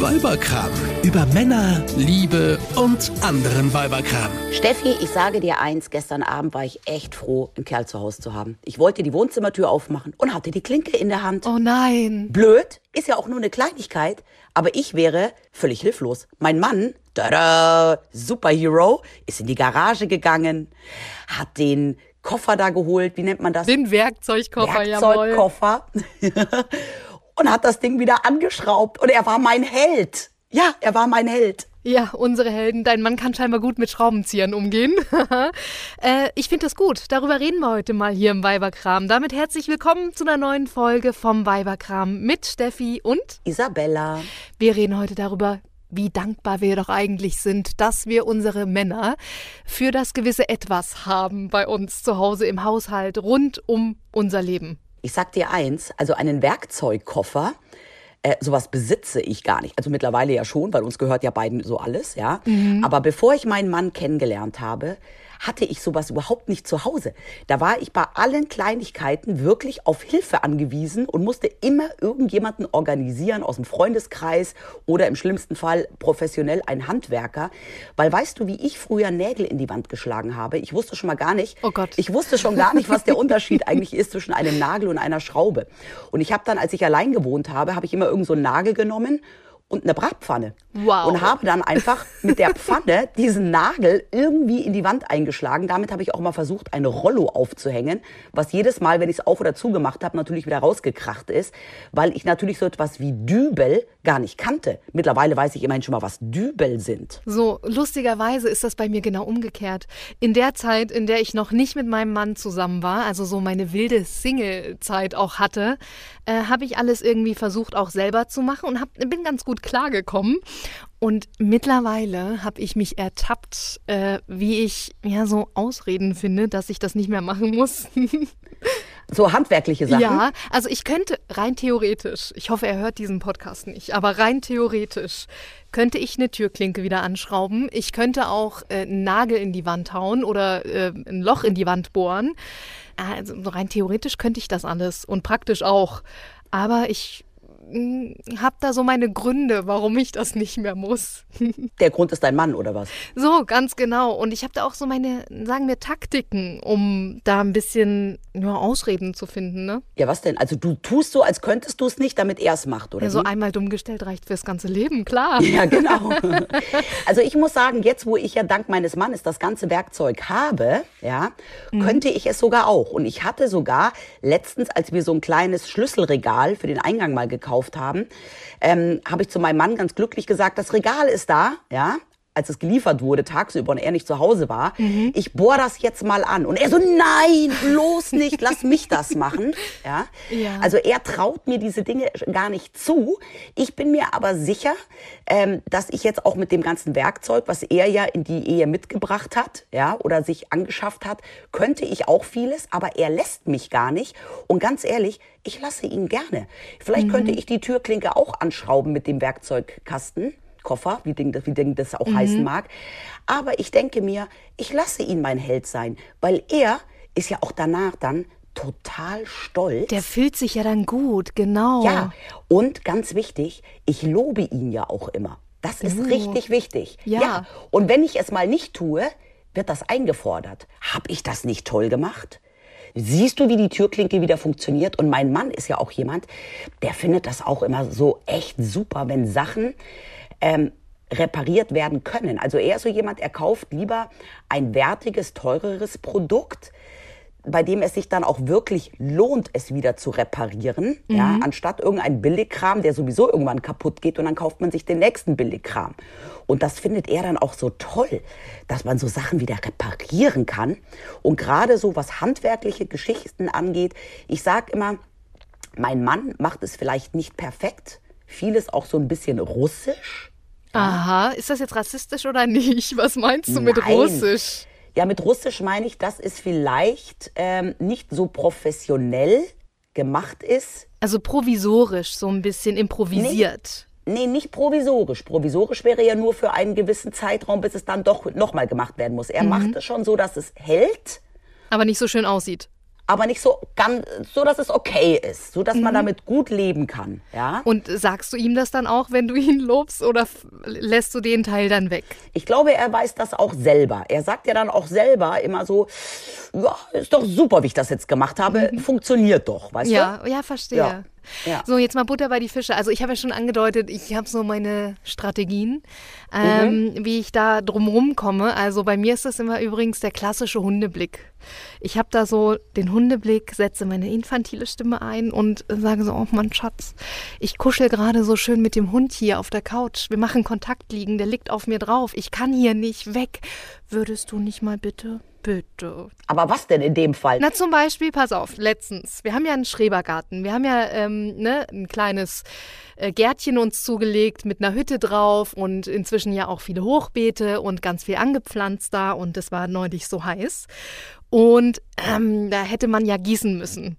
Weiberkram. Über Männer, Liebe und anderen Weiberkram. Steffi, ich sage dir eins, gestern Abend war ich echt froh, einen Kerl zu Hause zu haben. Ich wollte die Wohnzimmertür aufmachen und hatte die Klinke in der Hand. Oh nein. Blöd, ist ja auch nur eine Kleinigkeit, aber ich wäre völlig hilflos. Mein Mann, tada, Superhero, ist in die Garage gegangen, hat den Koffer da geholt, wie nennt man das? Den Werkzeugkoffer, jawohl. Werkzeugkoffer. und hat das Ding wieder angeschraubt und er war mein Held. Ja, er war mein Held. Ja, unsere Helden. Dein Mann kann scheinbar gut mit Schraubenziehern umgehen. äh, ich finde das gut. Darüber reden wir heute mal hier im Weiberkram. Damit herzlich willkommen zu einer neuen Folge vom Weiberkram mit Steffi und Isabella. Wir reden heute darüber, wie dankbar wir doch eigentlich sind, dass wir unsere Männer für das gewisse Etwas haben bei uns zu Hause im Haushalt rund um unser Leben. Ich sag dir eins, also einen Werkzeugkoffer, äh, sowas besitze ich gar nicht. Also mittlerweile ja schon, weil uns gehört ja beiden so alles, ja. Mhm. Aber bevor ich meinen Mann kennengelernt habe, hatte ich sowas überhaupt nicht zu Hause. Da war ich bei allen Kleinigkeiten wirklich auf Hilfe angewiesen und musste immer irgendjemanden organisieren aus dem Freundeskreis oder im schlimmsten Fall professionell ein Handwerker. Weil weißt du, wie ich früher Nägel in die Wand geschlagen habe? Ich wusste schon mal gar nicht. Oh Gott. Ich wusste schon gar nicht, was der Unterschied eigentlich ist zwischen einem Nagel und einer Schraube. Und ich habe dann, als ich allein gewohnt habe, habe ich immer irgend so einen Nagel genommen und eine Bratpfanne. Wow. Und habe dann einfach mit der Pfanne diesen Nagel irgendwie in die Wand eingeschlagen. Damit habe ich auch mal versucht, eine Rollo aufzuhängen, was jedes Mal, wenn ich es auf oder zugemacht habe, natürlich wieder rausgekracht ist, weil ich natürlich so etwas wie Dübel gar nicht kannte. Mittlerweile weiß ich immerhin schon mal, was Dübel sind. So, lustigerweise ist das bei mir genau umgekehrt. In der Zeit, in der ich noch nicht mit meinem Mann zusammen war, also so meine wilde Single-Zeit auch hatte, äh, habe ich alles irgendwie versucht auch selber zu machen und hab, bin ganz gut klargekommen. Und mittlerweile habe ich mich ertappt, äh, wie ich ja so Ausreden finde, dass ich das nicht mehr machen muss. so handwerkliche Sachen? Ja, also ich könnte rein theoretisch, ich hoffe, er hört diesen Podcast nicht, aber rein theoretisch könnte ich eine Türklinke wieder anschrauben. Ich könnte auch äh, einen Nagel in die Wand hauen oder äh, ein Loch in die Wand bohren. Also rein theoretisch könnte ich das alles und praktisch auch. Aber ich habe da so meine Gründe, warum ich das nicht mehr muss. Der Grund ist dein Mann oder was? So, ganz genau. Und ich habe da auch so meine, sagen wir, Taktiken, um da ein bisschen nur Ausreden zu finden, ne? Ja, was denn? Also du tust so, als könntest du es nicht, damit er es macht, oder? Ja, so wie? einmal dumm gestellt reicht fürs ganze Leben, klar. Ja, genau. also ich muss sagen, jetzt, wo ich ja dank meines Mannes das ganze Werkzeug habe, ja, mhm. könnte ich es sogar auch. Und ich hatte sogar letztens, als wir so ein kleines Schlüsselregal für den Eingang mal gekauft gekauft haben, ähm, habe ich zu meinem Mann ganz glücklich gesagt, das Regal ist da, ja, als es geliefert wurde, tagsüber und er nicht zu Hause war, mhm. ich bohr das jetzt mal an. Und er so, nein, bloß nicht, lass mich das machen. Ja? ja? Also er traut mir diese Dinge gar nicht zu. Ich bin mir aber sicher, ähm, dass ich jetzt auch mit dem ganzen Werkzeug, was er ja in die Ehe mitgebracht hat, ja, oder sich angeschafft hat, könnte ich auch vieles, aber er lässt mich gar nicht. Und ganz ehrlich, ich lasse ihn gerne. Vielleicht mhm. könnte ich die Türklinke auch anschrauben mit dem Werkzeugkasten. Koffer, wie Ding, wie Ding das auch mhm. heißen mag. Aber ich denke mir, ich lasse ihn mein Held sein, weil er ist ja auch danach dann total stolz. Der fühlt sich ja dann gut, genau. Ja, und ganz wichtig, ich lobe ihn ja auch immer. Das ist uh. richtig wichtig. Ja. ja. Und wenn ich es mal nicht tue, wird das eingefordert. Hab ich das nicht toll gemacht? Siehst du, wie die Türklinke wieder funktioniert? Und mein Mann ist ja auch jemand, der findet das auch immer so echt super, wenn Sachen ähm, repariert werden können. Also er ist so jemand, er kauft lieber ein wertiges, teureres Produkt, bei dem es sich dann auch wirklich lohnt, es wieder zu reparieren, mhm. ja, anstatt irgendein Billigkram, der sowieso irgendwann kaputt geht und dann kauft man sich den nächsten Billigkram. Und das findet er dann auch so toll, dass man so Sachen wieder reparieren kann. Und gerade so, was handwerkliche Geschichten angeht, ich sage immer, mein Mann macht es vielleicht nicht perfekt, vieles auch so ein bisschen russisch. Aha, ist das jetzt rassistisch oder nicht? Was meinst du mit russisch? Ja, mit russisch meine ich, dass es vielleicht ähm, nicht so professionell gemacht ist. Also provisorisch, so ein bisschen improvisiert. Nee, nee, nicht provisorisch. Provisorisch wäre ja nur für einen gewissen Zeitraum, bis es dann doch nochmal gemacht werden muss. Er mhm. macht es schon so, dass es hält. Aber nicht so schön aussieht. Aber nicht so ganz, so dass es okay ist, so dass man damit gut leben kann. Ja? Und sagst du ihm das dann auch, wenn du ihn lobst, oder lässt du den Teil dann weg? Ich glaube, er weiß das auch selber. Er sagt ja dann auch selber immer so, ja, ist doch super, wie ich das jetzt gemacht habe, funktioniert doch, weißt Ja, du? ja, verstehe. Ja. Ja. So, jetzt mal Butter bei die Fische. Also ich habe ja schon angedeutet, ich habe so meine Strategien, ähm, Mhm. wie ich da drumherum komme. Also bei mir ist das immer übrigens der klassische Hundeblick. Ich habe da so den Hundeblick, setze meine infantile Stimme ein und sage so, oh Mann, Schatz, ich kuschel gerade so schön mit dem Hund hier auf der Couch. Wir machen Kontakt liegen, der liegt auf mir drauf. Ich kann hier nicht weg. Würdest du nicht mal bitte, bitte Aber was denn in dem Fall? na, zum Beispiel, pass auf, letztens. Wir haben ja einen Schrebergarten. Wir haben ja ähm, ne, ein kleines äh, Gärtchen uns zugelegt mit einer Hütte drauf und inzwischen ja auch viele Hochbeete und ganz viel angepflanzt da und es war neulich so heiß. Und ähm, da hätte man ja gießen müssen.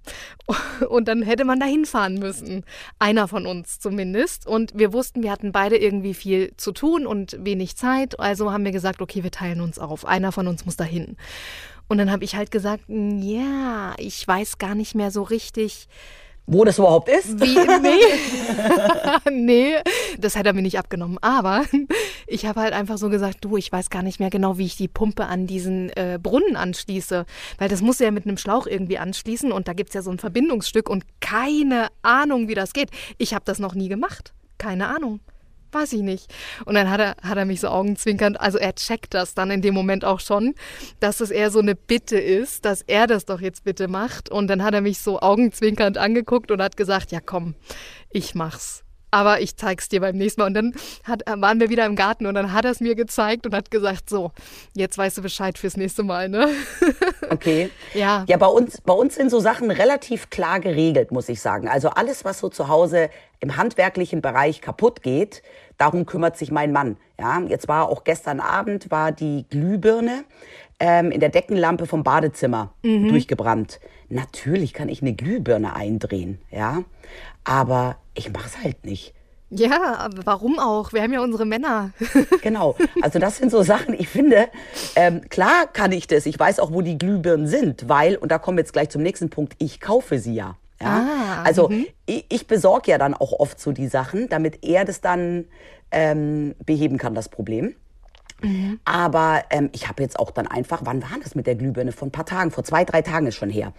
Und dann hätte man da hinfahren müssen. Einer von uns zumindest. Und wir wussten, wir hatten beide irgendwie viel zu tun und wenig Zeit. Also haben wir gesagt, okay, wir teilen uns auf. Einer von uns muss dahin. Und dann habe ich halt gesagt, ja, ich weiß gar nicht mehr so richtig, Wo das überhaupt ist? wie. Nee, nee das hat er mir nicht abgenommen. Aber ich habe halt einfach so gesagt, du, ich weiß gar nicht mehr genau, wie ich die Pumpe an diesen äh, Brunnen anschließe. Weil das muss ja mit einem Schlauch irgendwie anschließen und da gibt es ja so ein Verbindungsstück und keine Ahnung, wie das geht. Ich habe das noch nie gemacht. Keine Ahnung. Weiß ich nicht. Und dann hat er, hat er mich so augenzwinkernd, also er checkt das dann in dem Moment auch schon, dass es eher so eine Bitte ist, dass er das doch jetzt bitte macht. Und dann hat er mich so augenzwinkernd angeguckt und hat gesagt, ja komm, ich mach's. Aber ich zeig's dir beim nächsten Mal. Und dann hat, waren wir wieder im Garten und dann hat er es mir gezeigt und hat gesagt, so, jetzt weißt du Bescheid fürs nächste Mal, ne? Okay. Ja. Ja, bei uns, bei uns sind so Sachen relativ klar geregelt, muss ich sagen. Also alles, was so zu Hause im handwerklichen Bereich kaputt geht, darum kümmert sich mein Mann. Ja, jetzt war auch gestern Abend war die Glühbirne ähm, in der Deckenlampe vom Badezimmer durchgebrannt. Natürlich kann ich eine Glühbirne eindrehen, ja, aber ich mach's halt nicht. Ja, aber warum auch? Wir haben ja unsere Männer. Genau. Also das sind so Sachen, ich finde, ähm, klar kann ich das. Ich weiß auch, wo die Glühbirnen sind, weil, und da kommen wir jetzt gleich zum nächsten Punkt, ich kaufe sie ja. ja? Ah, also ich, ich besorge ja dann auch oft so die Sachen, damit er das dann ähm, beheben kann, das Problem. Aber ähm, ich habe jetzt auch dann einfach, wann war das mit der Glühbirne? Vor ein paar Tagen, vor zwei, drei Tagen ist schon her.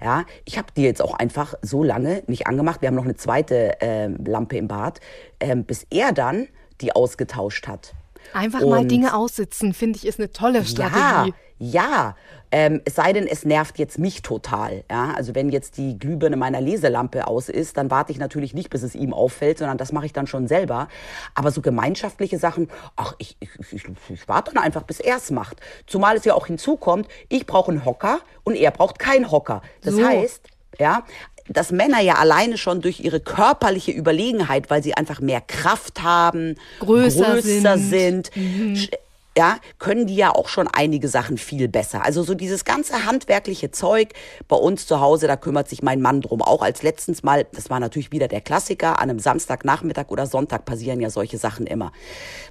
Ja, ich habe die jetzt auch einfach so lange nicht angemacht. Wir haben noch eine zweite ähm, Lampe im Bad, ähm, bis er dann die ausgetauscht hat. Einfach mal Und- Dinge aussitzen, finde ich, ist eine tolle Ja, Strategie. ja. Ähm, es sei denn, es nervt jetzt mich total. Ja? Also wenn jetzt die Glühbirne meiner Leselampe aus ist, dann warte ich natürlich nicht, bis es ihm auffällt, sondern das mache ich dann schon selber. Aber so gemeinschaftliche Sachen, ach, ich, ich, ich, ich warte dann einfach, bis er es macht. Zumal es ja auch hinzukommt, ich brauche einen Hocker und er braucht keinen Hocker. Das So. heißt, ja, dass Männer ja alleine schon durch ihre körperliche Überlegenheit, weil sie einfach mehr Kraft haben, Größer größer sind. sind, sch- ja, können die ja auch schon einige Sachen viel besser. Also so dieses ganze handwerkliche Zeug bei uns zu Hause, da kümmert sich mein Mann drum. Auch als letztens mal, das war natürlich wieder der Klassiker, an einem Samstagnachmittag oder Sonntag passieren ja solche Sachen immer.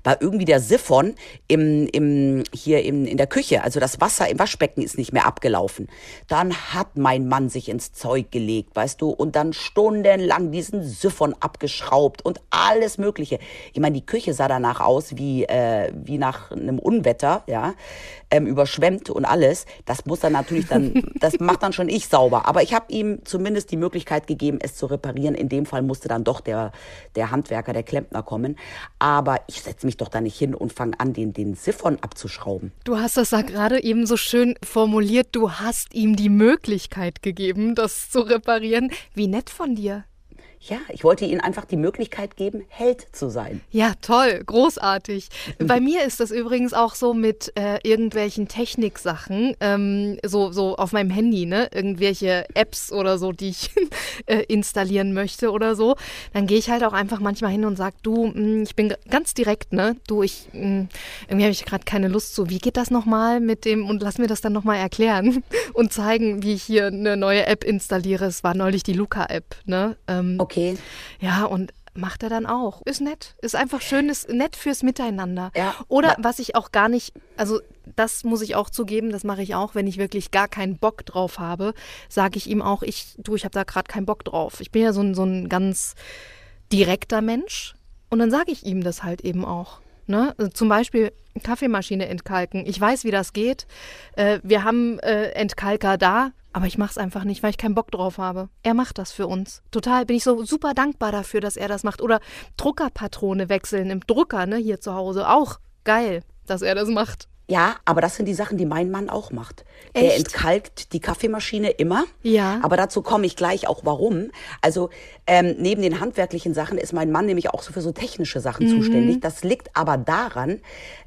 War irgendwie der Siphon im, im, hier im, in der Küche, also das Wasser im Waschbecken ist nicht mehr abgelaufen. Dann hat mein Mann sich ins Zeug gelegt, weißt du, und dann stundenlang diesen Siphon abgeschraubt und alles Mögliche. Ich meine, die Küche sah danach aus wie, äh, wie nach einem Unwetter, ja, ähm, überschwemmt und alles. Das muss dann natürlich dann, das macht dann schon ich sauber. Aber ich habe ihm zumindest die Möglichkeit gegeben, es zu reparieren. In dem Fall musste dann doch der, der Handwerker, der Klempner kommen. Aber ich setze mich doch da nicht hin und fange an, den, den Siphon abzuschrauben. Du hast das da gerade eben so schön formuliert. Du hast ihm die Möglichkeit gegeben, das zu reparieren. Wie nett von dir. Ja, ich wollte ihnen einfach die Möglichkeit geben, Held zu sein. Ja, toll, großartig. Bei mir ist das übrigens auch so mit äh, irgendwelchen Techniksachen, ähm, so, so auf meinem Handy, ne? Irgendwelche Apps oder so, die ich äh, installieren möchte oder so. Dann gehe ich halt auch einfach manchmal hin und sage, du, mh, ich bin ganz direkt, ne? Du, ich, mh, irgendwie habe ich gerade keine Lust zu. Wie geht das nochmal mit dem und lass mir das dann nochmal erklären und zeigen, wie ich hier eine neue App installiere. Es war neulich die Luca-App, ne? Ähm, Okay. Ja, und macht er dann auch. Ist nett. Ist einfach schön, ist nett fürs Miteinander. Ja. Oder was ich auch gar nicht, also das muss ich auch zugeben, das mache ich auch, wenn ich wirklich gar keinen Bock drauf habe, sage ich ihm auch, ich, du, ich habe da gerade keinen Bock drauf. Ich bin ja so ein, so ein ganz direkter Mensch. Und dann sage ich ihm das halt eben auch. Ne? Also zum Beispiel Kaffeemaschine entkalken. Ich weiß, wie das geht. Äh, wir haben äh, Entkalker da, aber ich mache es einfach nicht, weil ich keinen Bock drauf habe. Er macht das für uns. Total bin ich so super dankbar dafür, dass er das macht. Oder Druckerpatrone wechseln im Drucker, ne, hier zu Hause. Auch geil, dass er das macht. Ja, aber das sind die Sachen, die mein Mann auch macht. Der Echt? entkalkt die Kaffeemaschine immer. Ja. Aber dazu komme ich gleich auch warum. Also ähm, neben den handwerklichen Sachen ist mein Mann nämlich auch so für so technische Sachen Mhm. zuständig. Das liegt aber daran,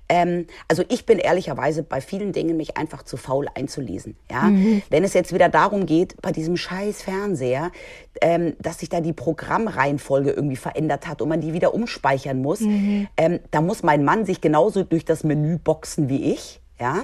ähm, also ich bin ehrlicherweise bei vielen Dingen mich einfach zu faul einzulesen. Ja? Mhm. Wenn es jetzt wieder darum geht, bei diesem scheiß Fernseher, ähm, dass sich da die Programmreihenfolge irgendwie verändert hat und man die wieder umspeichern muss, Mhm. ähm, da muss mein Mann sich genauso durch das Menü boxen wie ich. Ja?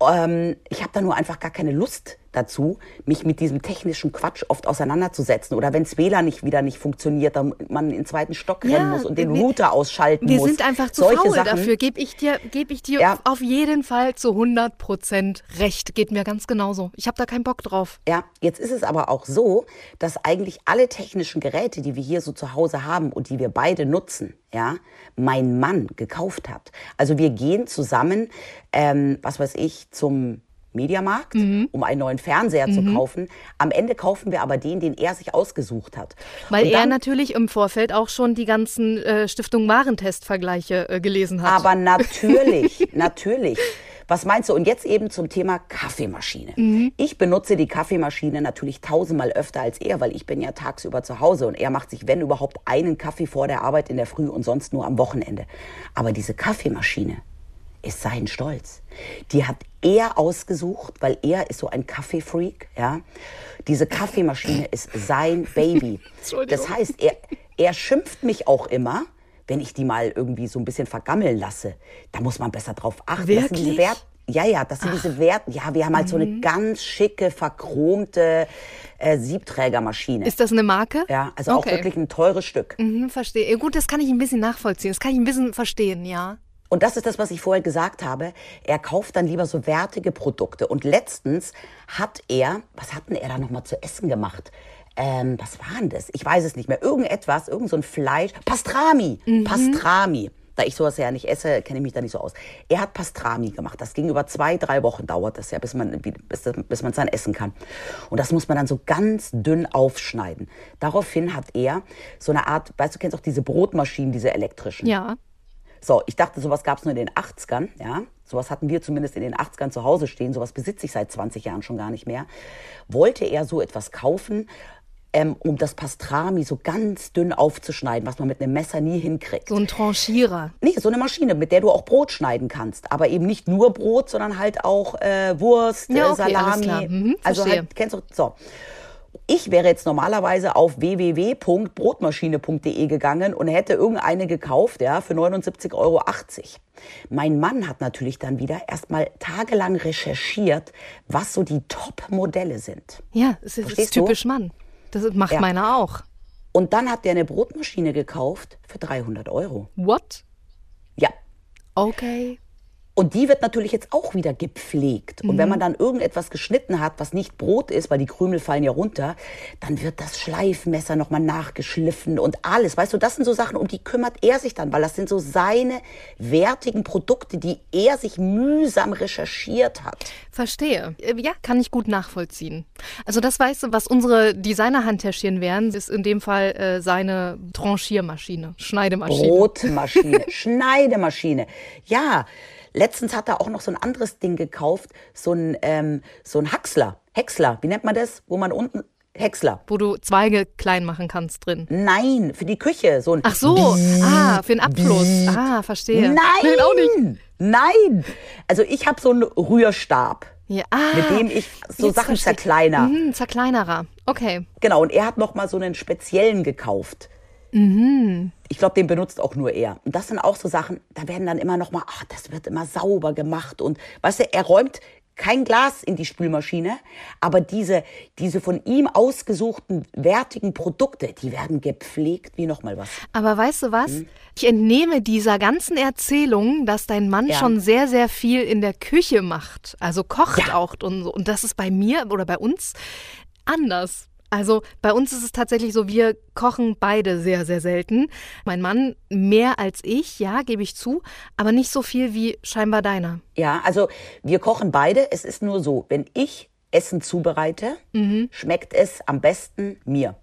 Ähm, ich habe da nur einfach gar keine Lust dazu, mich mit diesem technischen Quatsch oft auseinanderzusetzen. Oder wenn WLAN nicht wieder nicht funktioniert, dann man in den zweiten Stock rennen Ja, muss und den wir- Router ausschalten Wir muss. sind einfach zu Solche faul Sachen, dafür. Gebe ich dir, geb ich dir Ja. auf jeden Fall zu 100 Prozent recht. Geht mir ganz genauso. Ich habe da keinen Bock drauf. Ja, jetzt ist es aber auch so, dass eigentlich alle technischen Geräte, die wir hier so zu Hause haben und die wir beide nutzen, ja, mein Mann gekauft hat. Also wir gehen zusammen, ähm, was weiß ich, zum Mediamarkt, Mhm. um einen neuen Fernseher zu kaufen. Am Ende kaufen wir aber den, den er sich ausgesucht hat. Weil Und er dann- natürlich im Vorfeld auch schon die ganzen äh, Stiftung Warentest-Vergleiche äh, gelesen hat. Aber natürlich, natürlich. Was meinst du? Und jetzt eben zum Thema Kaffeemaschine. Mhm. Ich benutze die Kaffeemaschine natürlich tausendmal öfter als er, weil ich bin ja tagsüber zu Hause und er macht sich, wenn überhaupt, einen Kaffee vor der Arbeit in der Früh und sonst nur am Wochenende. Aber diese Kaffeemaschine ist sein Stolz. Die hat er ausgesucht, weil er ist so ein Kaffeefreak, ja. Diese Kaffeemaschine ist sein Baby. Das heißt, er, er schimpft mich auch immer, wenn ich die mal irgendwie so ein bisschen vergammeln lasse. Da muss man besser drauf achten. Wirklich? Wert, ja, ja, das sind diese Wert. Ja, wir haben halt so Mhm. eine ganz schicke, verchromte äh, Siebträgermaschine. Ist das eine Marke? ja, also auch Okay. wirklich ein teures Stück. Mhm, verstehe. Gut, das kann ich ein bisschen nachvollziehen. Das kann ich ein bisschen verstehen, ja. Und das ist das, was ich vorher gesagt habe. Er kauft dann lieber so wertige Produkte. Und letztens hat er, was hat denn er da nochmal zu essen gemacht? Ähm, was war denn das? Ich weiß es nicht mehr. Irgendetwas, irgend so ein Fleisch. Pastrami. Pastrami. Da ich sowas ja nicht esse, kenne ich mich da nicht so aus. Er hat Pastrami gemacht. Das ging über zwei, drei Wochen dauert das ja, bis man bis, bis man es dann essen kann. Und das muss man dann so ganz dünn aufschneiden. Daraufhin hat er so eine Art, weißt du, kennst auch diese Brotmaschinen, diese elektrischen. Ja. So, ich dachte, sowas gab es nur in den 80ern, ja. Sowas hatten wir zumindest in den 80ern zu Hause stehen. Sowas besitze ich seit 20 Jahren schon gar nicht mehr. Wollte er so etwas kaufen, ähm, um das Pastrami so ganz dünn aufzuschneiden, was man mit einem Messer nie hinkriegt. So ein Tranchierer. Nee, so eine Maschine, mit der du auch Brot schneiden kannst. Aber eben nicht nur Brot, sondern halt auch äh, Wurst, Ja, äh, okay, alles Salami. klar. Mhm, also halt, kennst du, so. Ich wäre jetzt normalerweise auf www.brotmaschine.de gegangen und hätte irgendeine gekauft, ja, für 79,80 Euro. Mein Mann hat natürlich dann wieder erstmal tagelang recherchiert, was so die Top-Modelle sind. Ja, es ist, ist typisch Mann. Das macht Ja. meiner auch. Und dann hat der eine Brotmaschine gekauft für 300 Euro. What? Ja, Okay. Und die wird natürlich jetzt auch wieder gepflegt. Und wenn man dann irgendetwas geschnitten hat, was nicht Brot ist, weil die Krümel fallen ja runter, dann wird das Schleifmesser nochmal nachgeschliffen und alles. Weißt du, das sind so Sachen, um die kümmert er sich dann, weil das sind so seine wertigen Produkte, die er sich mühsam recherchiert hat. Verstehe. Äh, Ja, kann ich gut nachvollziehen. Also das weißt du, was unsere Designer-Handtäschchen wären, ist in dem Fall äh, seine Tranchiermaschine, Schneidemaschine. Brotmaschine, Schneidemaschine. Ja, letztens hat er auch noch so ein anderes Ding gekauft, so ein, ähm, so ein Haxler. Häcksler, wie nennt man das? Wo man unten, Häcksler. Wo du Zweige klein machen kannst drin. Nein, für die Küche. So ein Ach so, ah, für den Abfluss. Ah, verstehe. Nein! auch nicht. Nein! Also ich habe so einen Rührstab, Ja, ah, mit dem ich so Sachen verstehe. zerkleiner. Mhm, Zerkleinerer. Okay. Genau, und er hat noch mal so einen speziellen gekauft. Mhm. Ich glaube, den benutzt auch nur er. Und das sind auch so Sachen, da werden dann immer noch mal, ach, das wird immer sauber gemacht und weißt du, er räumt kein Glas in die Spülmaschine, aber diese, diese von ihm ausgesuchten wertigen Produkte, die werden gepflegt wie nochmal was. Aber weißt du was? Ich entnehme dieser ganzen Erzählung, dass dein Mann Ja. schon sehr, sehr viel in der Küche macht. Also kocht Ja. auch und so. Und das ist bei mir oder bei uns anders. Also bei uns ist es tatsächlich so, wir kochen beide sehr, sehr selten. Mein Mann mehr als ich, ja, gebe ich zu, aber nicht so viel wie scheinbar deiner. Ja, also wir kochen beide. Es ist nur so, wenn ich Essen zubereite, schmeckt es am besten mir.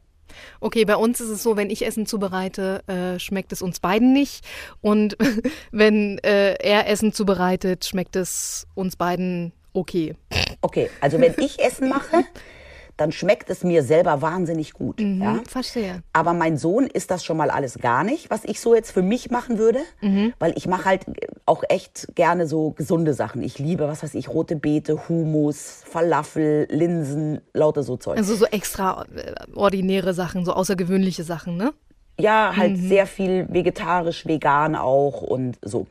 Okay, bei uns ist es so, wenn ich Essen zubereite, äh, schmeckt es uns beiden nicht. Und wenn äh, er Essen zubereitet, schmeckt es uns beiden okay. Okay, also wenn ich Essen mache, dann schmeckt es mir selber wahnsinnig gut. Ja? Hm, Verstehe. Aber mein Sohn ist das schon mal alles gar nicht, was ich so jetzt für mich machen würde, Mhm. weil ich mache halt auch echt gerne so gesunde Sachen. Ich liebe, was weiß ich, rote Beete, Hummus, Falafel, Linsen, lauter so Zeug. Also so extraordinäre Sachen, so außergewöhnliche Sachen, ne? Ja, halt Mhm. sehr viel vegetarisch, vegan auch und so.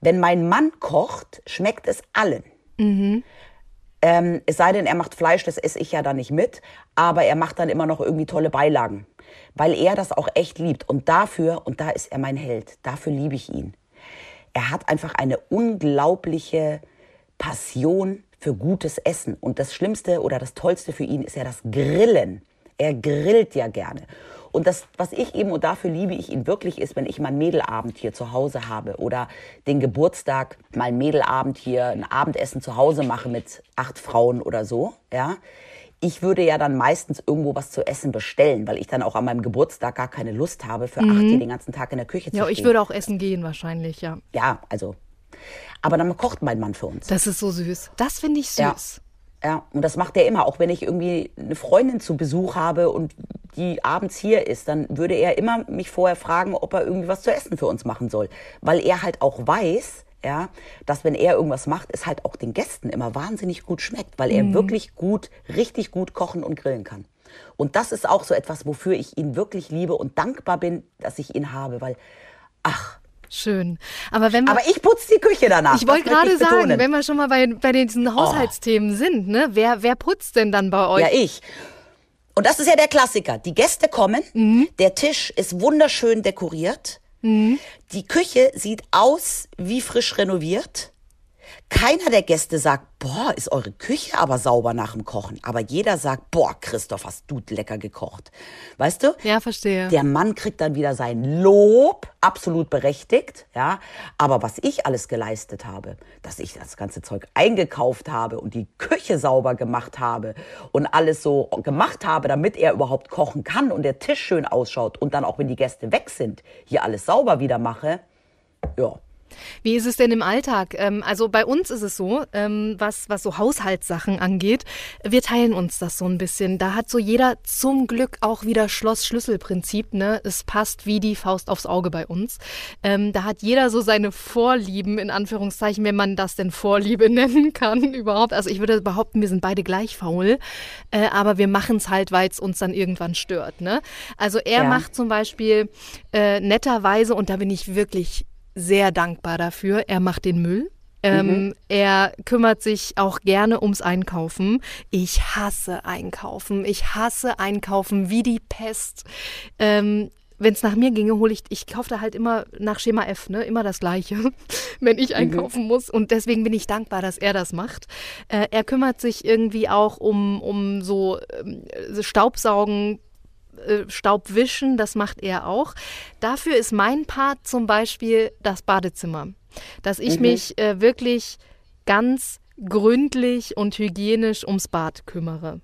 Wenn mein Mann kocht, schmeckt es allen. Mhm. Ähm, es sei denn, er macht Fleisch, das esse ich ja dann nicht mit, aber er macht dann immer noch irgendwie tolle Beilagen, weil er das auch echt liebt. Und dafür, und da ist er mein Held, dafür liebe ich ihn. Er hat einfach eine unglaubliche Passion für gutes Essen. Und das Schlimmste oder das Tollste für ihn ist ja das Grillen. Er grillt ja gerne. Und das, was ich eben, und dafür liebe ich ihn wirklich, ist, wenn ich mal einen Mädelabend hier zu Hause habe oder den Geburtstag mal einen Mädelabend hier, ein Abendessen zu Hause mache mit acht Frauen oder so, ja. Ich würde ja dann meistens irgendwo was zu essen bestellen, weil ich dann auch an meinem Geburtstag gar keine Lust habe, für acht hier den ganzen Tag in der Küche zu Ja, stehen. ich würde auch essen gehen wahrscheinlich, ja. Ja, also. Aber dann kocht mein Mann für uns. Das ist so süß. Das finde ich Ja. süß. Ja, und das macht er immer. Auch wenn ich irgendwie eine Freundin zu Besuch habe und die abends hier ist, dann würde er immer mich vorher fragen, ob er irgendwie was zu essen für uns machen soll. Weil er halt auch weiß, ja, dass wenn er irgendwas macht, es halt auch den Gästen immer wahnsinnig gut schmeckt, weil er wirklich gut, richtig gut kochen und grillen kann. Und das ist auch so etwas, wofür ich ihn wirklich liebe und dankbar bin, dass ich ihn habe, weil, ach, Schön. Aber wenn wir, aber ich putze die Küche danach. ich wollte gerade sagen, betonen. wenn wir schon mal bei, bei diesen Haushaltsthemen sind, ne, wer, wer putzt denn dann bei euch? Ja, ich. Und das ist ja der Klassiker. Die Gäste kommen, Mhm. der Tisch ist wunderschön dekoriert, die Küche sieht aus wie frisch renoviert. Keiner der Gäste sagt, boah, ist eure Küche aber sauber nach dem Kochen. Aber jeder sagt, boah, Christoph, hast du lecker gekocht. Weißt du? Ja, verstehe. Der Mann kriegt dann wieder sein Lob, absolut berechtigt, ja. Aber was ich alles geleistet habe, dass ich das ganze Zeug eingekauft habe und die Küche sauber gemacht habe und alles so gemacht habe, damit er überhaupt kochen kann und der Tisch schön ausschaut und dann auch, wenn die Gäste weg sind, hier alles sauber wieder mache, ja. Wie ist es denn im Alltag? Ähm, also bei uns ist es so, ähm, was, was so Haushaltssachen angeht, wir teilen uns das so ein bisschen. Da hat so jeder zum Glück auch wieder Schloss-Schlüssel-Prinzip. Ne? Es passt wie die Faust aufs Auge bei uns. Ähm, da hat jeder so seine Vorlieben, in Anführungszeichen, wenn man das denn Vorliebe nennen kann überhaupt. Also ich würde behaupten, wir sind beide gleich faul, äh, aber wir machen es halt, weil es uns dann irgendwann stört. Ne? Also er Ja. macht zum Beispiel äh, netterweise, und da bin ich wirklich sehr dankbar dafür. Er macht den Müll. Ähm, Er kümmert sich auch gerne ums Einkaufen. Ich hasse Einkaufen. Ich hasse Einkaufen wie die Pest. Ähm, wenn es nach mir ginge, hole ich, ich kaufe da halt immer nach Schema F, ne? Immer das Gleiche, wenn ich einkaufen muss. Und deswegen bin ich dankbar, dass er das macht. Äh, er kümmert sich irgendwie auch um, um so ähm, Staubsaugen, äh, Staub wischen, das macht er auch. Dafür ist mein Part zum Beispiel das Badezimmer. Dass ich mich äh, wirklich ganz gründlich und hygienisch ums Bad kümmere.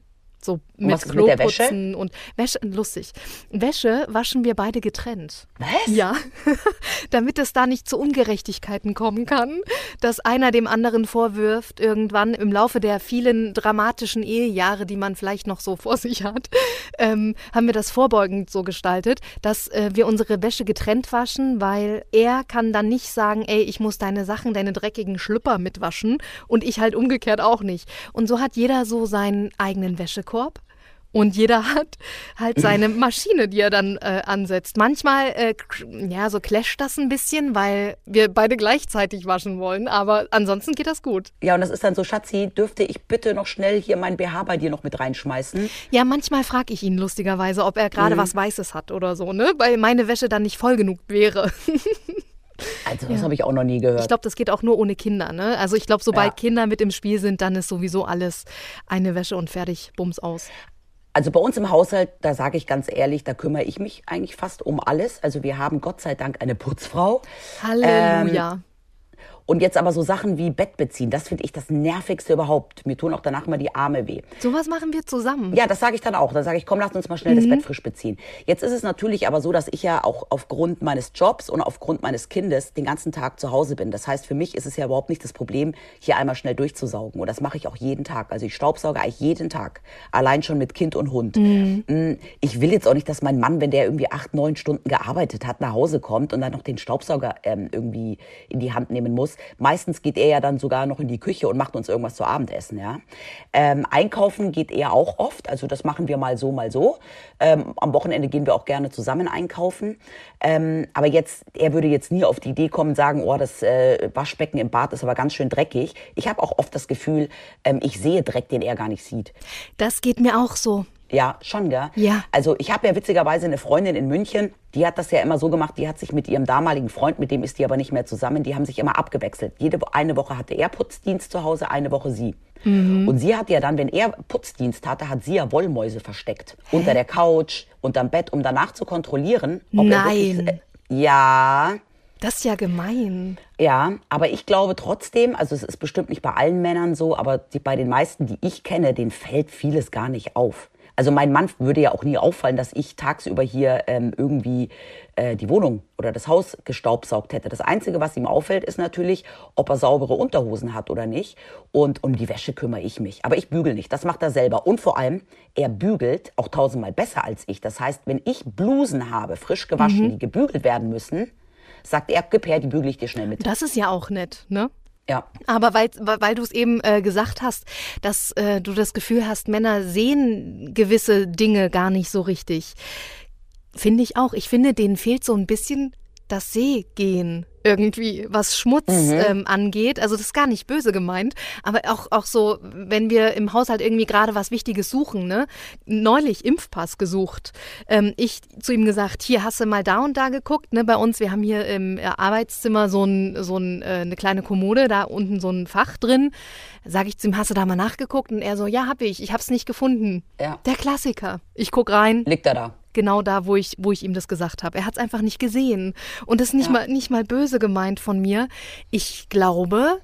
So mit was ist mit der Wäsche? Kloputzen und Wäsche, lustig. Wäsche waschen wir beide getrennt. Was? Ja, damit es da nicht zu Ungerechtigkeiten kommen kann, dass einer dem anderen vorwirft, irgendwann im Laufe der vielen dramatischen Ehejahre, die man vielleicht noch so vor sich hat, ähm, haben wir das vorbeugend so gestaltet, dass äh, wir unsere Wäsche getrennt waschen, weil er kann dann nicht sagen, ey, ich muss deine Sachen, deine dreckigen Schlüpper mitwaschen und ich halt umgekehrt auch nicht. Und so hat jeder so seinen eigenen Wäschekorb. Und jeder hat halt seine Maschine, die er dann äh, ansetzt. Manchmal, äh, ja, so clasht das ein bisschen, weil wir beide gleichzeitig waschen wollen. Aber ansonsten geht das gut. Ja, und das ist dann so, Schatzi, dürfte ich bitte noch schnell hier mein BH bei dir noch mit reinschmeißen? Ja, manchmal frage ich ihn lustigerweise, ob er gerade mhm. was Weißes hat oder so, ne? Weil meine Wäsche dann nicht voll genug wäre. Also das ja. habe ich auch noch nie gehört. Ich glaube, das geht auch nur ohne Kinder. Ne? Also ich glaube, sobald ja. Kinder mit im Spiel sind, dann ist sowieso alles eine Wäsche und fertig, bums aus. Also bei uns im Haushalt, da sage ich ganz ehrlich, da kümmere ich mich eigentlich fast um alles. Also wir haben Gott sei Dank eine Putzfrau. Halleluja. Ähm, und jetzt aber so Sachen wie Bett beziehen, das finde ich das Nervigste überhaupt. Mir tun auch danach immer die Arme weh. Sowas machen wir zusammen. Ja, das sage ich dann auch. Dann sage ich, komm, lass uns mal schnell mhm. das Bett frisch beziehen. Jetzt ist es natürlich aber so, dass ich ja auch aufgrund meines Jobs und aufgrund meines Kindes den ganzen Tag zu Hause bin. Das heißt, für mich ist es ja überhaupt nicht das Problem, hier einmal schnell durchzusaugen. Und das mache ich auch jeden Tag. Also ich staubsauge eigentlich jeden Tag. Allein schon mit Kind und Hund. Mhm. Mm, ich will jetzt auch nicht, dass mein Mann, wenn der irgendwie acht, neun Stunden gearbeitet hat, nach Hause kommt und dann noch den Staubsauger ähm, irgendwie in die Hand nehmen muss. Meistens geht er ja dann sogar noch in die Küche und macht uns irgendwas zu Abendessen. Ja? Ähm, einkaufen geht er auch oft, also das machen wir mal so, mal so. Ähm, am Wochenende gehen wir auch gerne zusammen einkaufen. Ähm, aber jetzt, er würde jetzt nie auf die Idee kommen, sagen, oh, das äh, Waschbecken im Bad ist aber ganz schön dreckig. Ich habe auch oft das Gefühl, ähm, ich sehe Dreck, den er gar nicht sieht. Das geht mir auch so. Ja, schon, gell? Ja. Also ich habe ja witzigerweise eine Freundin in München, die hat das ja immer so gemacht, die hat sich mit ihrem damaligen Freund, mit dem ist die aber nicht mehr zusammen, die haben sich immer abgewechselt. Jede eine Woche hatte er Putzdienst zu Hause, eine Woche sie. Mhm. Und sie hat ja dann, wenn er Putzdienst hatte, hat sie ja Wollmäuse versteckt. Hä? Unter der Couch, unterm Bett, um danach zu kontrollieren, ob Nein. er wirklich... Äh, ja, das ist ja gemein. Ja, aber ich glaube trotzdem, also es ist bestimmt nicht bei allen Männern so, aber die, bei den meisten, die ich kenne, denen fällt vieles gar nicht auf. Also mein Mann würde ja auch nie auffallen, dass ich tagsüber hier ähm, irgendwie äh, die Wohnung oder das Haus gestaubsaugt hätte. Das Einzige, was ihm auffällt, ist natürlich, ob er saubere Unterhosen hat oder nicht. Und um die Wäsche kümmere ich mich. Aber ich bügel nicht. Das macht er selber. Und vor allem, er bügelt auch tausendmal besser als ich. Das heißt, wenn ich Blusen habe, frisch gewaschen, mhm. die gebügelt werden müssen, sagt er, gib her, die bügel ich dir schnell mit. Das ist ja auch nett, ne? Ja. Aber weil, weil du es eben äh, gesagt hast, dass äh, du das Gefühl hast, Männer sehen gewisse Dinge gar nicht so richtig. Finde ich auch. Ich finde, denen fehlt so ein bisschen das Seegehen irgendwie, was Schmutz mhm. ähm, angeht. Also das ist gar nicht böse gemeint, aber auch, auch so, wenn wir im Haushalt irgendwie gerade was Wichtiges suchen, ne? Neulich Impfpass gesucht. Ähm, ich zu ihm gesagt, hier hast du mal da und da geguckt, ne? Bei uns, wir haben hier im Arbeitszimmer so, ein, so ein, äh, eine kleine Kommode, da unten so ein Fach drin. Sag ich zu ihm, hast du da mal nachgeguckt? Und er so, ja, hab ich, ich hab's nicht gefunden. Ja. Der Klassiker. Ich guck rein. Liegt er da? Genau da, wo ich, wo ich ihm das gesagt habe. Er hat es einfach nicht gesehen. Und das ist nicht, ja. mal, nicht mal böse gemeint von mir. Ich glaube,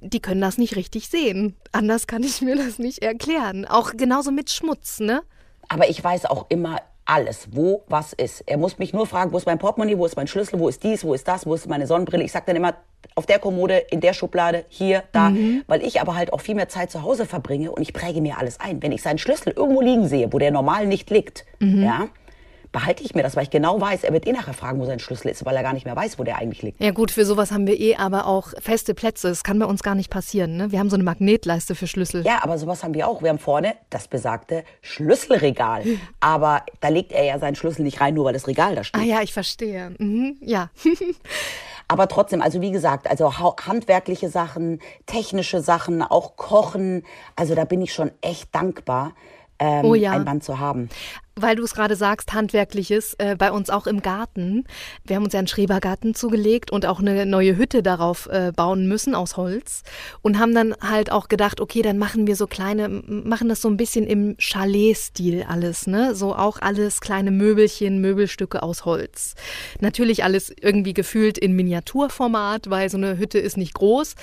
die können das nicht richtig sehen. Anders kann ich mir das nicht erklären. Auch genauso mit Schmutz, ne? Aber ich weiß auch immer alles, wo was ist. Er muss mich nur fragen, wo ist mein Portemonnaie, wo ist mein Schlüssel, wo ist dies, wo ist das, wo ist meine Sonnenbrille. Ich sage dann immer, auf der Kommode, in der Schublade, hier, da. Mhm. Weil ich aber halt auch viel mehr Zeit zu Hause verbringe und ich präge mir alles ein. Wenn ich seinen Schlüssel irgendwo liegen sehe, wo der normal nicht liegt, mhm. ja, behalte ich mir das, weil ich genau weiß, er wird eh nachher fragen, wo sein Schlüssel ist, weil er gar nicht mehr weiß, wo der eigentlich liegt. Ja gut, für sowas haben wir eh aber auch feste Plätze. Das kann bei uns gar nicht passieren. Ne? Wir haben so eine Magnetleiste für Schlüssel. Ja, aber sowas haben wir auch. Wir haben vorne das besagte Schlüsselregal. aber da legt er ja seinen Schlüssel nicht rein, nur weil das Regal da steht. Ah ja, ich verstehe. Mhm, ja. Aber trotzdem, also wie gesagt, also handwerkliche Sachen, technische Sachen, auch Kochen, also da bin ich schon echt dankbar, ähm, oh ja. ein Band zu haben. Weil du es gerade sagst, handwerkliches, äh, bei uns auch im Garten. Wir haben uns ja einen Schrebergarten zugelegt und auch eine neue Hütte darauf äh, bauen müssen aus Holz und haben dann halt auch gedacht, okay, dann machen wir so kleine, machen das so ein bisschen im Chalet-Stil alles, ne? So auch alles kleine Möbelchen, Möbelstücke aus Holz. Natürlich alles irgendwie gefühlt in Miniaturformat, weil so eine Hütte ist nicht groß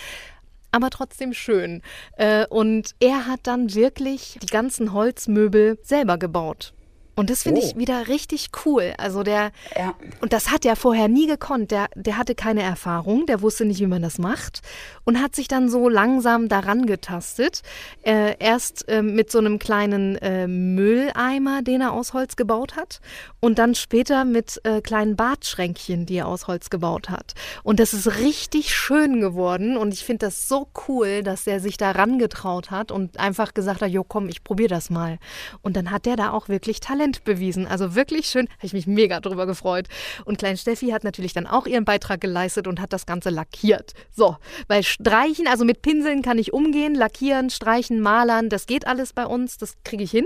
aber trotzdem schön. Äh, und er hat dann wirklich die ganzen Holzmöbel selber gebaut. Und das finde Oh. ich wieder richtig cool. Also der, Ja. und das hat er vorher nie gekonnt. Der, der hatte keine Erfahrung, der wusste nicht, wie man das macht und hat sich dann so langsam daran getastet. Äh, erst äh, mit so einem kleinen äh, Mülleimer, den er aus Holz gebaut hat und dann später mit äh, kleinen Badschränkchen, die er aus Holz gebaut hat. Und das ist richtig schön geworden und ich finde das so cool, dass er sich da rangetraut hat und einfach gesagt hat, jo komm, ich probiere das mal. Und dann hat der da auch wirklich Talent bewiesen. Also wirklich schön, habe ich mich mega drüber gefreut. Und Klein Steffi hat natürlich dann auch ihren Beitrag geleistet und hat das Ganze lackiert. So, weil Streichen, also mit Pinseln kann ich umgehen, lackieren, streichen, malern, das geht alles bei uns, das kriege ich hin.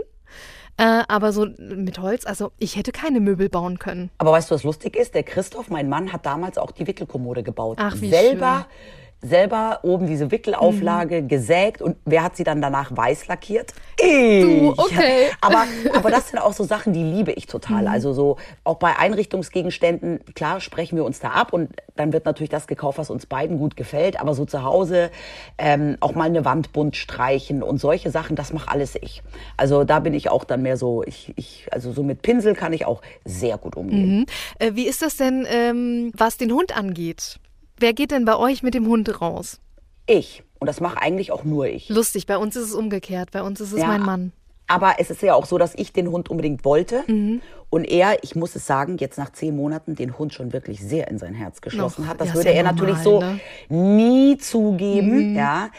Äh, aber so mit Holz, also ich hätte keine Möbel bauen können. Aber weißt du, was lustig ist? Der Christoph, mein Mann, hat damals auch die Wickelkommode gebaut. Ach, wie selber, selber oben diese Wickelauflage Mhm. gesägt und wer hat sie dann danach weiß lackiert? Ich. Du, okay. Mhm. Aber, aber das sind auch so Sachen, die liebe ich total. Also so auch bei Einrichtungsgegenständen, klar sprechen wir uns da ab und dann wird natürlich das gekauft, was uns beiden gut gefällt. Aber so zu Hause ähm, auch mal eine Wand bunt streichen und solche Sachen, das mache alles ich. Also da bin ich auch dann mehr so, ich, ich also so mit Pinsel kann ich auch sehr gut umgehen. Mhm. Äh, wie ist das denn, ähm, was den Hund angeht? Wer geht denn bei euch mit dem Hund raus? Ich. Und das mache eigentlich auch nur ich. Lustig, bei uns ist es umgekehrt. Bei uns ist es Ja. mein Mann. Aber es ist ja auch so, dass ich den Hund unbedingt wollte. Mhm. Und er, ich muss es sagen, jetzt nach zehn Monaten den Hund schon wirklich sehr in sein Herz geschlossen Och, hat. Das ja, würde er normal, natürlich so ne? nie zugeben, ja.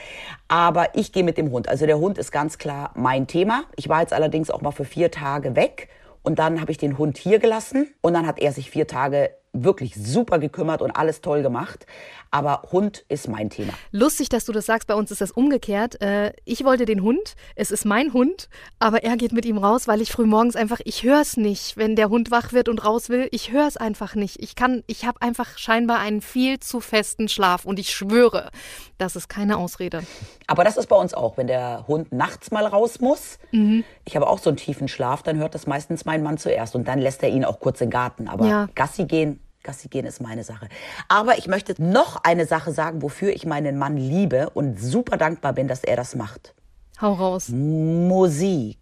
Aber ich gehe mit dem Hund. Also der Hund ist ganz klar mein Thema. Ich war jetzt allerdings auch mal für vier Tage weg. Und dann habe ich den Hund hier gelassen. Und dann hat er sich vier Tage wirklich super gekümmert und alles toll gemacht. Aber Hund ist mein Thema. Lustig, dass du das sagst. Bei uns ist das umgekehrt. Äh, ich wollte den Hund. Es ist mein Hund. Aber er geht mit ihm raus, weil ich früh morgens einfach, ich höre es nicht, wenn der Hund wach wird und raus will. Ich höre es einfach nicht. Ich kann, ich habe einfach scheinbar einen viel zu festen Schlaf. Und ich schwöre, das ist keine Ausrede. Aber das ist bei uns auch, wenn der Hund nachts mal raus muss. Mhm. Ich habe auch so einen tiefen Schlaf, dann hört das meistens mein Mann zuerst und dann lässt er ihn auch kurz in den Garten. Aber Ja. Gassi gehen, Gassi gehen ist meine Sache. Aber ich möchte noch eine Sache sagen, wofür ich meinen Mann liebe und super dankbar bin, dass er das macht. Hau raus. Musik.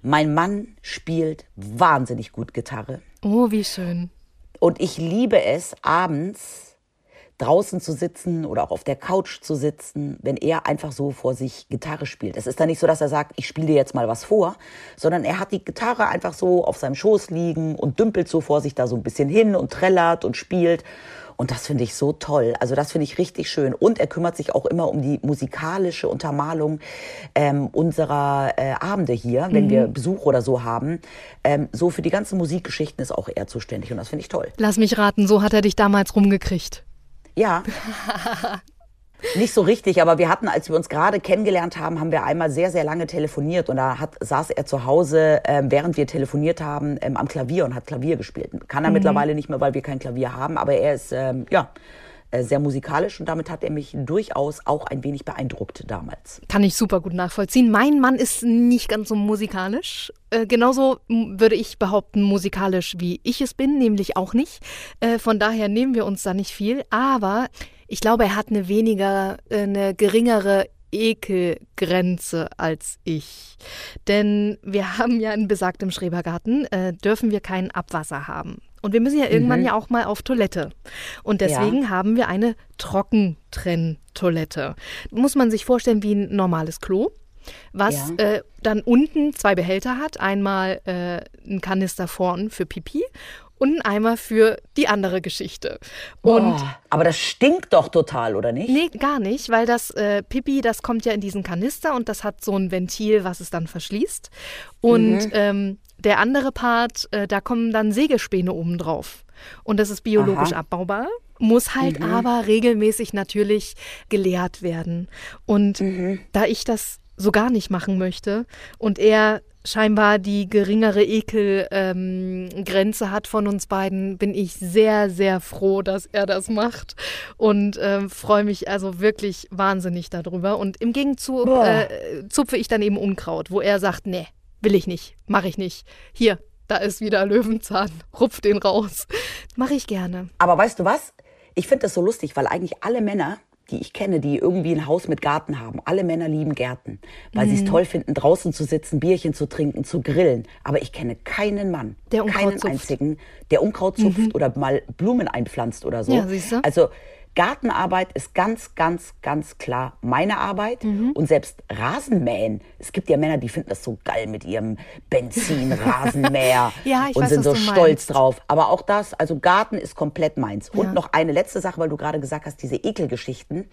Mein Mann spielt wahnsinnig gut Gitarre. Oh, wie schön. Und ich liebe es, abends draußen zu sitzen oder auch auf der Couch zu sitzen, wenn er einfach so vor sich Gitarre spielt. Es ist dann nicht so, dass er sagt, ich spiele dir jetzt mal was vor, sondern er hat die Gitarre einfach so auf seinem Schoß liegen und dümpelt so vor sich da so ein bisschen hin und trällert und spielt. Und das finde ich so toll. Also das finde ich richtig schön. Und er kümmert sich auch immer um die musikalische Untermalung ähm, unserer äh, Abende hier, wenn wir Besuch oder so haben. Ähm, so für die ganzen Musikgeschichten ist auch er zuständig und das finde ich toll. Lass mich raten, so hat er dich damals rumgekriegt. Ja. Nicht so richtig, aber wir hatten, als wir uns gerade kennengelernt haben, haben wir einmal sehr, sehr lange telefoniert und da hat, saß er zu Hause, ähm, während wir telefoniert haben, ähm, am Klavier und hat Klavier gespielt. Kann er mittlerweile nicht mehr, weil wir kein Klavier haben, aber er ist, ähm, ja, sehr musikalisch und damit hat er mich durchaus auch ein wenig beeindruckt damals. Kann ich super gut nachvollziehen. Mein Mann ist nicht ganz so musikalisch. Äh, genauso würde ich behaupten, musikalisch wie ich es bin, nämlich auch nicht. Äh, von daher nehmen wir uns da nicht viel. Aber ich glaube, er hat eine weniger, äh, eine geringere Ekelgrenze als ich. Denn wir haben ja in besagtem Schrebergarten, äh, dürfen wir kein Abwasser haben. Und wir müssen ja irgendwann ja auch mal auf Toilette. Und deswegen haben wir eine Trockentrenntoilette. Muss man sich vorstellen wie ein normales Klo, was Ja. äh, dann unten zwei Behälter hat. Einmal äh, ein Kanister vorn für Pipi und einen Eimer für die andere Geschichte. Und Oh, aber das stinkt doch total, oder nicht? Nee, gar nicht, weil das äh, Pipi, das kommt ja in diesen Kanister und das hat so ein Ventil, was es dann verschließt. Und Mhm. ähm, der andere Part, äh, da kommen dann Sägespäne oben drauf. Und das ist biologisch Aha. abbaubar, muss halt aber regelmäßig natürlich geleert werden. Und da ich das so gar nicht machen möchte und er scheinbar die geringere Ekelgrenze ähm, hat von uns beiden, bin ich sehr, sehr froh, dass er das macht und ähm, freue mich also wirklich wahnsinnig darüber. Und im Gegenzug äh, zupfe ich dann eben Unkraut, wo er sagt, nee, will ich nicht, mache ich nicht. Hier, da ist wieder Löwenzahn, rupf den raus. Mache ich gerne. Aber weißt du was? Ich finde das so lustig, weil eigentlich alle Männer, die ich kenne, die irgendwie ein Haus mit Garten haben. Alle Männer lieben Gärten, weil sie es toll finden, draußen zu sitzen, Bierchen zu trinken, zu grillen. Aber ich kenne keinen Mann, keinen zupft. einzigen, der Unkraut zupft oder mal Blumen einpflanzt oder so. Ja, siehst du? Also Gartenarbeit ist ganz, ganz, ganz klar meine Arbeit. Mhm. Und selbst Rasenmähen. Es gibt ja Männer, die finden das so geil mit ihrem Benzin-Rasenmäher Ja, und weiß, sind so stolz drauf. Aber auch das, also Garten ist komplett meins. Und Ja. noch eine letzte Sache, weil du gerade gesagt hast, diese Ekelgeschichten.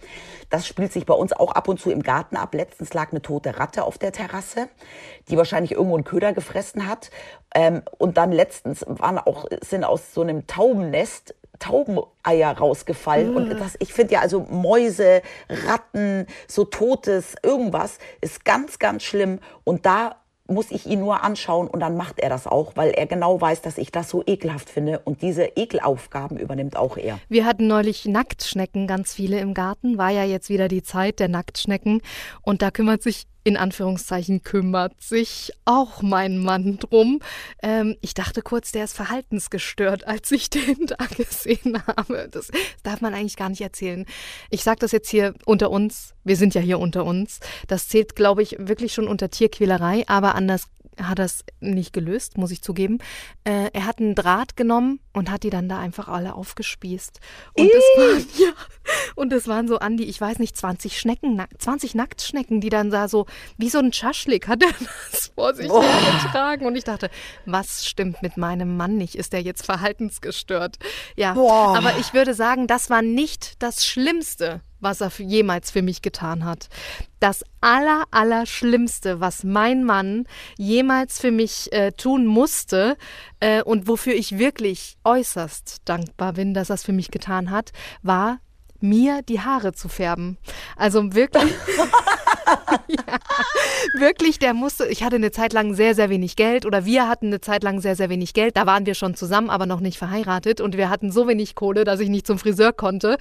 Das spielt sich bei uns auch ab und zu im Garten ab. Letztens lag eine tote Ratte auf der Terrasse, die wahrscheinlich irgendwo einen Köder gefressen hat. Ähm, und dann letztens waren auch, sind aus so einem Taubennest Taubeneier rausgefallen. Und das, ich finde ja also Mäuse, Ratten, so Totes, irgendwas ist ganz, ganz schlimm. Und da muss ich ihn nur anschauen und dann macht er das auch, weil er genau weiß, dass ich das so ekelhaft finde. Und diese Ekelaufgaben übernimmt auch er. Wir hatten neulich Nacktschnecken, ganz viele im Garten. War ja jetzt wieder die Zeit der Nacktschnecken. Und da kümmert sich, in Anführungszeichen, kümmert sich auch mein Mann drum. Ähm, ich dachte kurz, der ist verhaltensgestört, als ich den da gesehen habe. Das darf man eigentlich gar nicht erzählen. Ich sage das jetzt hier unter uns. Wir sind ja hier unter uns. Das zählt, glaube ich, wirklich schon unter Tierquälerei, aber anders hat es nicht gelöst, muss ich zugeben. Äh, er hat einen Draht genommen und hat die dann da einfach alle aufgespießt. Und es waren, ja, und es waren so an die, ich weiß nicht, 20 Schnecken, 20 Nacktschnecken, die dann da so, wie so ein Schaschlik hat er das vor sich hergetragen. Und ich dachte, was stimmt mit meinem Mann nicht? Ist der jetzt verhaltensgestört? Ja, Boah. aber ich würde sagen, das war nicht das Schlimmste, was er jemals für mich getan hat. Das aller, aller Schlimmste, was mein Mann jemals für mich äh, tun musste äh, und wofür ich wirklich äußerst dankbar bin, dass er es für mich getan hat, war mir die Haare zu färben. Also wirklich, ja, wirklich, der musste, ich hatte eine Zeit lang sehr, sehr wenig Geld oder wir hatten eine Zeit lang sehr, sehr wenig Geld. Da waren wir schon zusammen, aber noch nicht verheiratet und wir hatten so wenig Kohle, dass ich nicht zum Friseur konnte.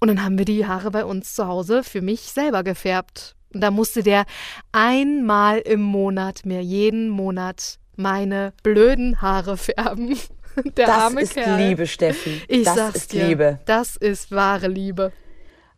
Und dann haben wir die Haare bei uns zu Hause für mich selber gefärbt. Und da musste der einmal im Monat mir jeden Monat meine blöden Haare färben. Der Das arme ist Kerl. Liebe, Steffi. Ich das sag's ist dir, Liebe. Das ist wahre Liebe.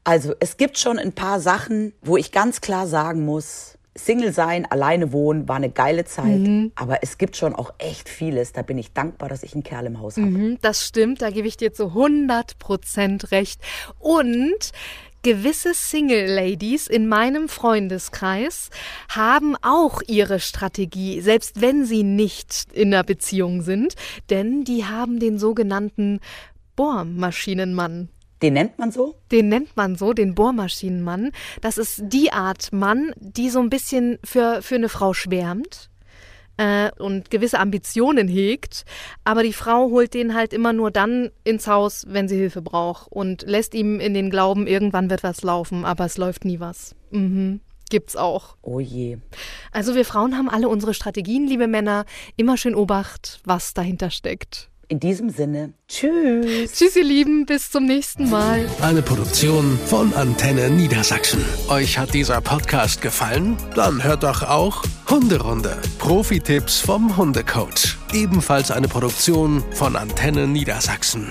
Also es gibt schon ein paar Sachen, wo ich ganz klar sagen muss, Single sein, alleine wohnen, war eine geile Zeit. Mhm. Aber es gibt schon auch echt vieles. Da bin ich dankbar, dass ich einen Kerl im Haus habe. Mhm, das stimmt, da gebe ich dir zu 100% recht. Und gewisse Single-Ladies in meinem Freundeskreis haben auch ihre Strategie, selbst wenn sie nicht in einer Beziehung sind, denn die haben den sogenannten Bohrmaschinenmann. Den nennt man so? Den nennt man so, den Bohrmaschinenmann. Das ist die Art Mann, die so ein bisschen für, für eine Frau schwärmt äh, und gewisse Ambitionen hegt. Aber die Frau holt den halt immer nur dann ins Haus, wenn sie Hilfe braucht und lässt ihm in den Glauben, irgendwann wird was laufen, aber es läuft nie was. Mhm. Gibt's auch. Oh je. Also wir Frauen haben alle unsere Strategien, liebe Männer. Immer schön Obacht, was dahinter steckt. In diesem Sinne, tschüss. Tschüss, ihr Lieben, bis zum nächsten Mal. Eine Produktion von Antenne Niedersachsen. Euch hat dieser Podcast gefallen? Dann hört doch auch Hunderunde. Profi-Tipps vom Hundecoach. Ebenfalls eine Produktion von Antenne Niedersachsen.